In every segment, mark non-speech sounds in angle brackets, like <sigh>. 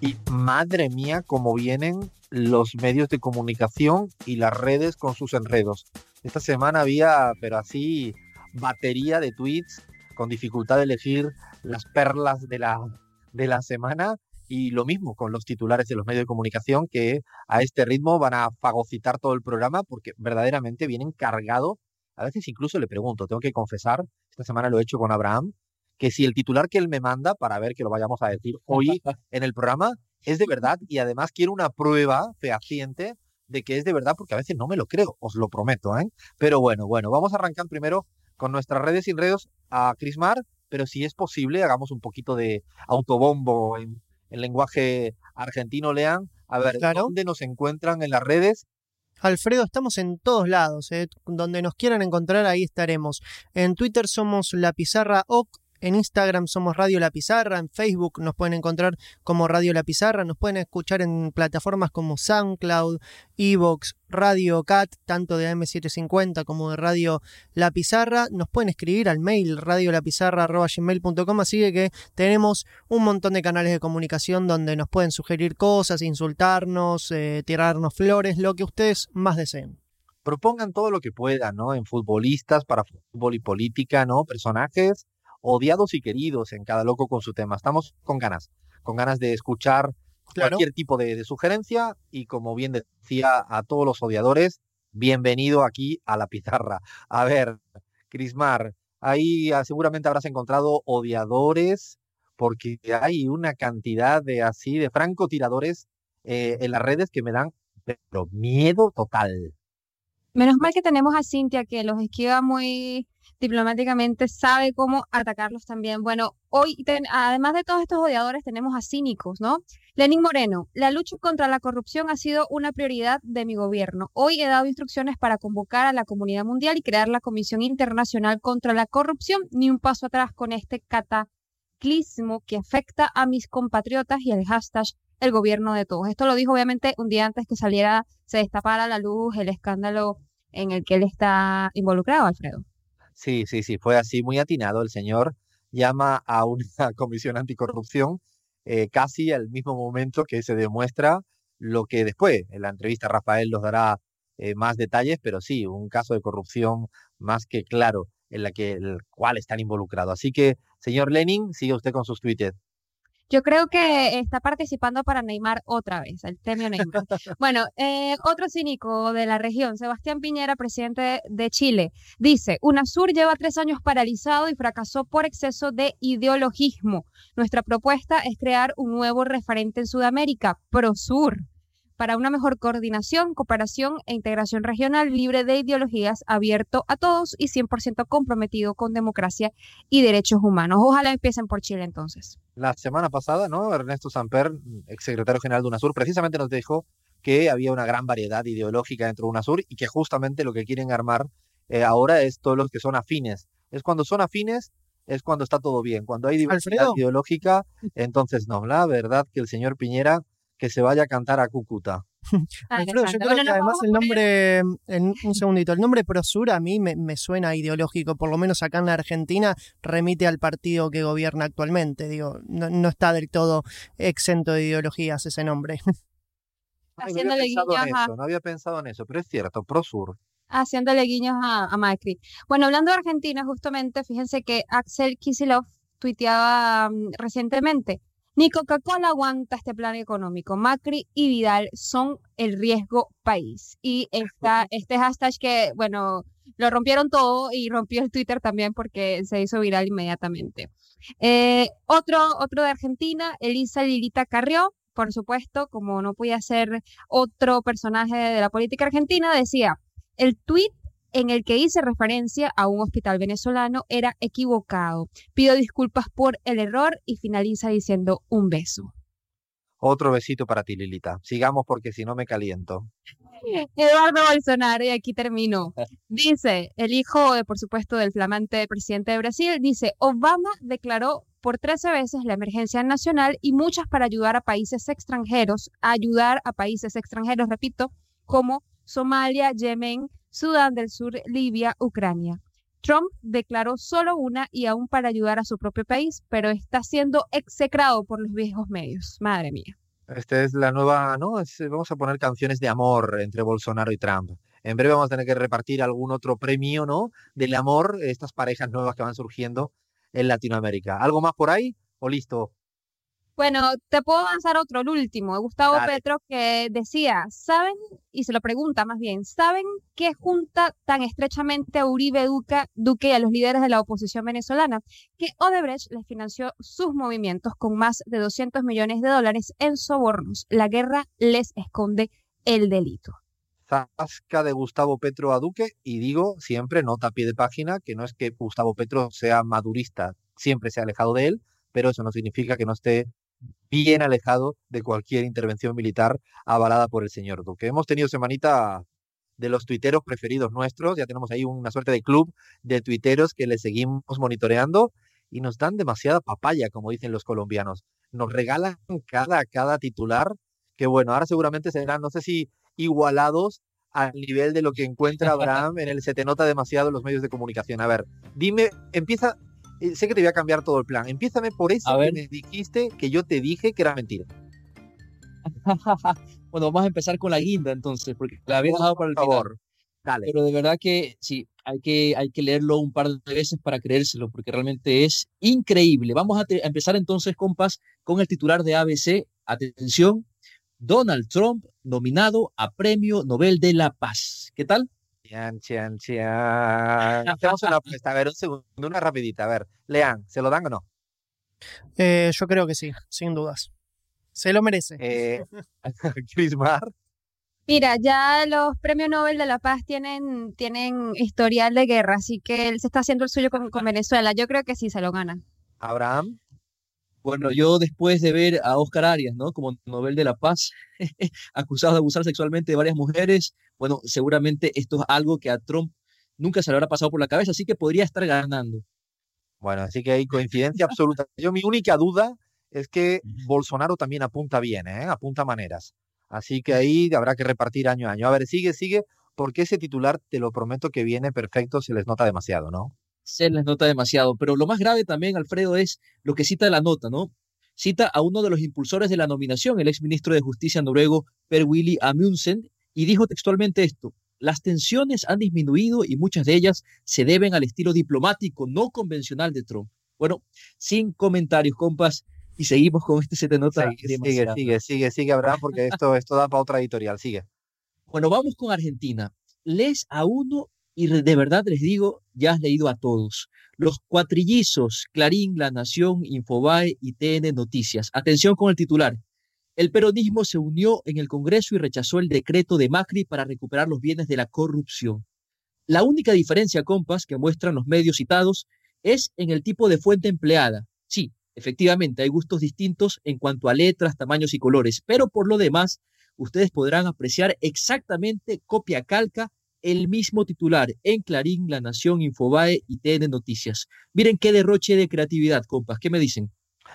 Y madre mía, cómo vienen los medios de comunicación y las redes con sus enredos. Esta semana había, pero así, batería de tweets con dificultad de elegir las perlas de la, de la semana. Y lo mismo con los titulares de los medios de comunicación que a este ritmo van a fagocitar todo el programa porque verdaderamente vienen cargados. A veces incluso le pregunto, tengo que confesar, esta semana lo he hecho con Abraham, que si el titular que él me manda para ver que lo vayamos a decir hoy <laughs> en el programa es de verdad y además quiero una prueba fehaciente de que es de verdad porque a veces no me lo creo, os lo prometo, ¿eh? Pero bueno, bueno, vamos a arrancar primero con nuestras redes y redes a Crismar, pero si es posible, hagamos un poquito de autobombo en, en lenguaje argentino, lean, a ver, Claro. ¿dónde nos encuentran en las redes? Alfredo, estamos en todos lados. eh, Donde nos quieran encontrar, ahí estaremos. En Twitter somos La Pizarra OC. En Instagram somos Radio La Pizarra. En Facebook nos pueden encontrar como Radio La Pizarra. Nos pueden escuchar en plataformas como SoundCloud, Evox, Radio Cat, tanto de AM750 como de Radio La Pizarra. Nos pueden escribir al mail radiolapizarra.gmail.com. Así que, tenemos un montón de canales de comunicación donde nos pueden sugerir cosas, insultarnos, eh, tirarnos flores, lo que ustedes más deseen. propongan todo lo que puedan, ¿no? En futbolistas, para fútbol y política, ¿no? Personajes odiados y queridos en cada loco con su tema. Estamos con ganas, con ganas de escuchar Claro. cualquier tipo de, de sugerencia y como bien decía a todos los odiadores, bienvenido aquí a la pizarra. A ver, Crismar, ahí ah, seguramente habrás encontrado odiadores porque hay una cantidad de así, de francotiradores eh, en las redes que me dan pero miedo total. Menos mal que tenemos a Cintia que los esquiva muy diplomáticamente, sabe cómo atacarlos también. Bueno, hoy, ten- además de todos estos odiadores, tenemos a cínicos, ¿no? Lenín Moreno, la lucha contra la corrupción ha sido una prioridad de mi gobierno. Hoy he dado instrucciones para convocar a la comunidad mundial y crear la Comisión Internacional contra la Corrupción. Ni un paso atrás con este cataclismo que afecta a mis compatriotas y el hashtag el gobierno de todos. Esto lo dijo obviamente un día antes que saliera, se destapara la luz el escándalo en el que él está involucrado, Alfredo. Sí, sí, sí, fue así, muy atinado. El señor llama a una <laughs> comisión anticorrupción eh, casi al mismo momento que se demuestra lo que después, en la entrevista Rafael nos dará eh, más detalles, pero sí, un caso de corrupción más que claro en la que el cual están involucrados. Así que, señor Lenin, sigue usted con sus tweets. Yo creo que está participando para Neymar otra vez, el premio Neymar. <laughs> Bueno, eh, otro cínico de la región, Sebastián Piñera, presidente de Chile, dice, UNASUR lleva tres años paralizado y fracasó por exceso de ideologismo. Nuestra propuesta es crear un nuevo referente en Sudamérica, PROSUR, para una mejor coordinación, cooperación e integración regional libre de ideologías, abierto a todos y 100% comprometido con democracia y derechos humanos. Ojalá empiecen por Chile entonces. La semana pasada, ¿no? Ernesto Samper, exsecretario general de UNASUR, precisamente nos dijo que había una gran variedad ideológica dentro de UNASUR y que justamente lo que quieren armar eh, ahora es todos los que son afines. Es cuando son afines, es cuando está todo bien. Cuando hay diversidad Alfredo. ideológica, entonces no. La verdad que el señor Piñera que se vaya a cantar a Cúcuta. <laughs> Ah, Alfredo, yo creo Bueno, que además el nombre, en un <laughs> segundito, el nombre Prosur a mí me, me suena ideológico, por lo menos acá en la Argentina remite al partido que gobierna actualmente, digo, no, no está del todo exento de ideologías ese nombre. <laughs> Ay, no había Haciéndole pensado en guiños a- eso, no había pensado en eso, pero es cierto, Prosur. haciéndole guiños a, a Macri. Bueno, hablando de Argentina, justamente, fíjense que Axel Kicillof tuiteaba mm, recientemente, ni Coca-Cola aguanta este plan económico. Macri y Vidal son el riesgo país. Y está <laughs> este hashtag que, bueno, lo rompieron todo y rompió el Twitter también porque se hizo viral inmediatamente. Eh, otro, otro de Argentina, Elisa Lilita Carrió, por supuesto, como no podía ser otro personaje de la política argentina, decía, el tweet en el que hice referencia a un hospital venezolano era equivocado. Pido disculpas por el error y finaliza diciendo un beso. Otro besito para ti, Lilita. Sigamos porque si no me caliento. <laughs> Eduardo Bolsonaro, y aquí termino. Dice, el hijo, de, por supuesto, del flamante presidente de Brasil, dice, Obama declaró por 13 veces la emergencia nacional y muchas para ayudar a países extranjeros, ayudar a países extranjeros, repito, como Somalia, Yemen, Sudán del Sur, Libia, Ucrania. Trump declaró solo una y aún para ayudar a su propio país, pero está siendo execrado por los viejos medios. Madre mía. Esta es la nueva, ¿no? vamos a poner canciones de amor entre Bolsonaro y Trump. En breve vamos a tener que repartir algún otro premio, ¿no? Del amor, estas parejas nuevas que van surgiendo en Latinoamérica. ¿Algo más por ahí o listo? Bueno, te puedo avanzar otro, el último, Gustavo Petro, que decía, ¿saben? Y se lo pregunta más bien, ¿saben qué junta tan estrechamente a Uribe Duque y a los líderes de la oposición venezolana? Que Odebrecht les financió sus movimientos con más de 200 millones de dólares en sobornos. La guerra les esconde el delito. Zasca de Gustavo Petro a Duque y digo siempre, nota a pie de página, que no es que Gustavo Petro sea madurista, siempre se ha alejado de él, pero eso no significa que no esté bien alejado de cualquier intervención militar avalada por el señor Duque. Hemos tenido semanita de los tuiteros preferidos nuestros, ya tenemos ahí una suerte de club de tuiteros que le seguimos monitoreando y nos dan demasiada papaya, como dicen los colombianos. Nos regalan cada, cada titular, que bueno, ahora seguramente serán, no sé si igualados al nivel de lo que encuentra <laughs> Abraham en el Se te nota demasiado en los medios de comunicación. A ver, dime, empieza eh, sé que te voy a cambiar todo el plan. Empiézame por eso que me dijiste que yo te dije que era mentira. <laughs> bueno, vamos a empezar con la guinda entonces, porque la había dejado para el favor. Dale. Pero de verdad que sí, hay que, hay que leerlo un par de veces para creérselo, porque realmente es increíble. Vamos a, a empezar entonces, compas, con el titular de ABC. Atención, Donald Trump nominado a Premio Nobel de la Paz. ¿Qué tal? Chian, chian, chian. Hacemos una apuesta. A ver, un segundo, una rapidita. A ver, Lean, ¿se lo dan o no? Eh, yo creo que sí, sin dudas. Se lo merece. Eh, <laughs> Chris Mar. Mira, ya los premios Nobel de la Paz tienen, tienen historial de guerra, así que él se está haciendo el suyo con, con Venezuela. Yo creo que sí se lo gana. Abraham. Bueno, yo después de ver a Oscar Arias, ¿no? Como Nobel de la Paz, <laughs> acusado de abusar sexualmente de varias mujeres, bueno, seguramente esto es algo que a Trump nunca se le habrá pasado por la cabeza, así que podría estar ganando. Bueno, así que hay coincidencia <laughs> absoluta. Yo mi única duda es que Bolsonaro también apunta bien, ¿eh? apunta maneras. Así que ahí habrá que repartir año a año. A ver, sigue, sigue, porque ese titular, te lo prometo que viene perfecto, se les nota demasiado, ¿no? Se les nota demasiado. Pero lo más grave también, Alfredo, es lo que cita la nota, ¿no? Cita a uno de los impulsores de la nominación, el exministro de Justicia noruego Per Willy Amundsen, y dijo textualmente esto. Las tensiones han disminuido y muchas de ellas se deben al estilo diplomático no convencional de Trump. Bueno, sin comentarios, compas, y seguimos con este se te nota. Sigue, sigue, sigue, sigue, Abraham, porque esto, esto da para otra editorial. Sigue. Bueno, vamos con Argentina. Les a uno y de verdad les digo, ya has leído a todos. Los cuatrillizos, Clarín, La Nación, Infobae y TN Noticias. Atención con el titular. El peronismo se unió en el Congreso y rechazó el decreto de Macri para recuperar los bienes de la corrupción. La única diferencia, compas, que muestran los medios citados es en el tipo de fuente empleada. Sí, efectivamente, hay gustos distintos en cuanto a letras, tamaños y colores, pero por lo demás, ustedes podrán apreciar exactamente copia calca el mismo titular en Clarín, La Nación, Infobae y TN Noticias. Miren qué derroche de creatividad, compas. ¿Qué me dicen?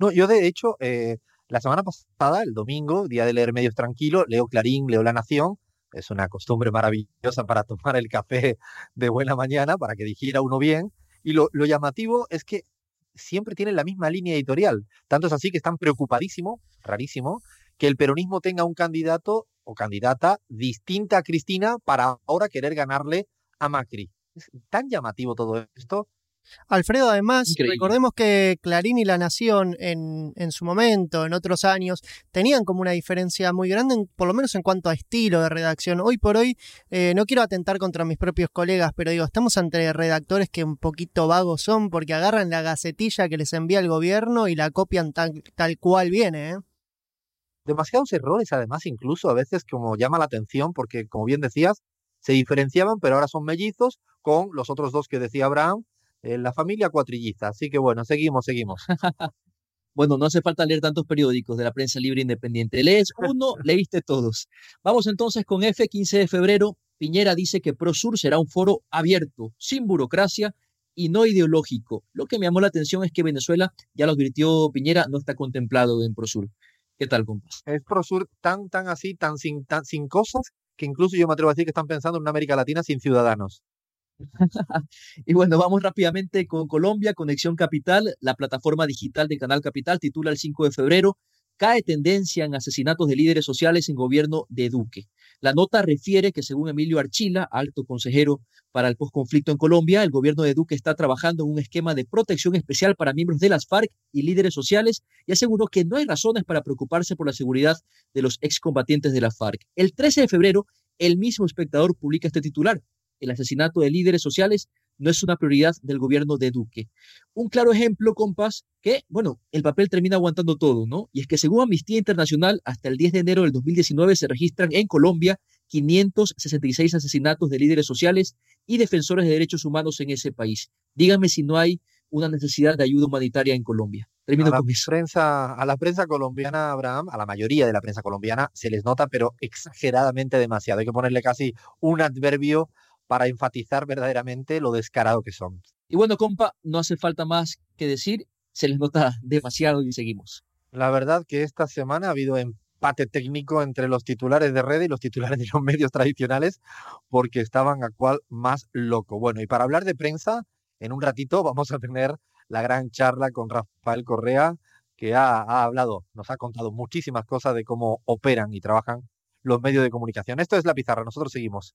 No, yo de hecho, eh, la semana pasada, el domingo, día de leer medios tranquilo, leo Clarín, leo La Nación. Es una costumbre maravillosa para tomar el café de buena mañana, para que digiera uno bien. Y lo, llamativo es que siempre tienen la misma línea editorial. Tanto es así que están preocupadísimos, rarísimo, que el peronismo tenga un candidato o candidata distinta a Cristina para ahora querer ganarle a Macri. Es tan llamativo todo esto Alfredo, además, recordemos que Clarín y La Nación en, en, su momento, en otros años, tenían como una diferencia muy grande, por lo menos en cuanto a estilo de redacción. Hoy por hoy, eh, no quiero atentar contra mis propios colegas, pero digo, estamos ante redactores que un poquito vagos son porque agarran la gacetilla que les envía el gobierno y la copian tal, tal cual viene. ¿eh? Demasiados errores, además, incluso a veces como llama la atención, porque como bien decías, se diferenciaban, pero ahora son mellizos con los otros dos que decía Abraham, en la familia cuatrilliza. Así que bueno, seguimos, seguimos. <laughs> Bueno, no hace falta leer tantos periódicos de la prensa libre independiente. Lees uno, <laughs> leíste todos. Vamos entonces con F, 15 de febrero. Piñera dice que ProSur será un foro abierto, sin burocracia y no ideológico. Lo que me llamó la atención es que Venezuela, ya lo advirtió Piñera, no está contemplado en ProSur. ¿Qué tal, compas? Es ProSur tan, tan así, tan sin, tan sin cosas, que incluso yo me atrevo a decir que están pensando en una América Latina sin ciudadanos. <laughs> y bueno, vamos rápidamente con Colombia, Conexión Capital, la plataforma digital de Canal Capital, titula el 5 de febrero, cae tendencia en asesinatos de líderes sociales en gobierno de Duque. La nota refiere que según Emilio Archila, alto consejero para el posconflicto en Colombia, el gobierno de Duque está trabajando en un esquema de protección especial para miembros de las FARC y líderes sociales y aseguró que no hay razones para preocuparse por la seguridad de los excombatientes de la FARC. El 13 de febrero, el mismo espectador publica este titular el asesinato de líderes sociales no es una prioridad del gobierno de Duque. Un claro ejemplo, compas, que, bueno, el papel termina aguantando todo, ¿no? Y es que según Amnistía Internacional, hasta el 10 de enero del 2019 se registran en Colombia 566 asesinatos de líderes sociales y defensores de derechos humanos en ese país. Dígame si no hay una necesidad de ayuda humanitaria en Colombia. Termino a la, Prensa, a la prensa colombiana, Abraham, a la mayoría de la prensa colombiana, se les nota, pero exageradamente demasiado. Hay que ponerle casi un adverbio para enfatizar verdaderamente lo descarado que son. Y bueno, compa, no hace falta más que decir, se les nota <laughs> demasiado y seguimos. La verdad que esta semana ha habido empate técnico entre los titulares de red y los titulares de los <laughs> medios tradicionales porque estaban a cual más loco. Bueno, y para hablar de prensa, en un ratito vamos a tener la gran charla con Rafael Correa, que ha, ha hablado, nos ha contado muchísimas cosas de cómo operan y trabajan los medios de comunicación. Esto es La Pizarra, nosotros seguimos.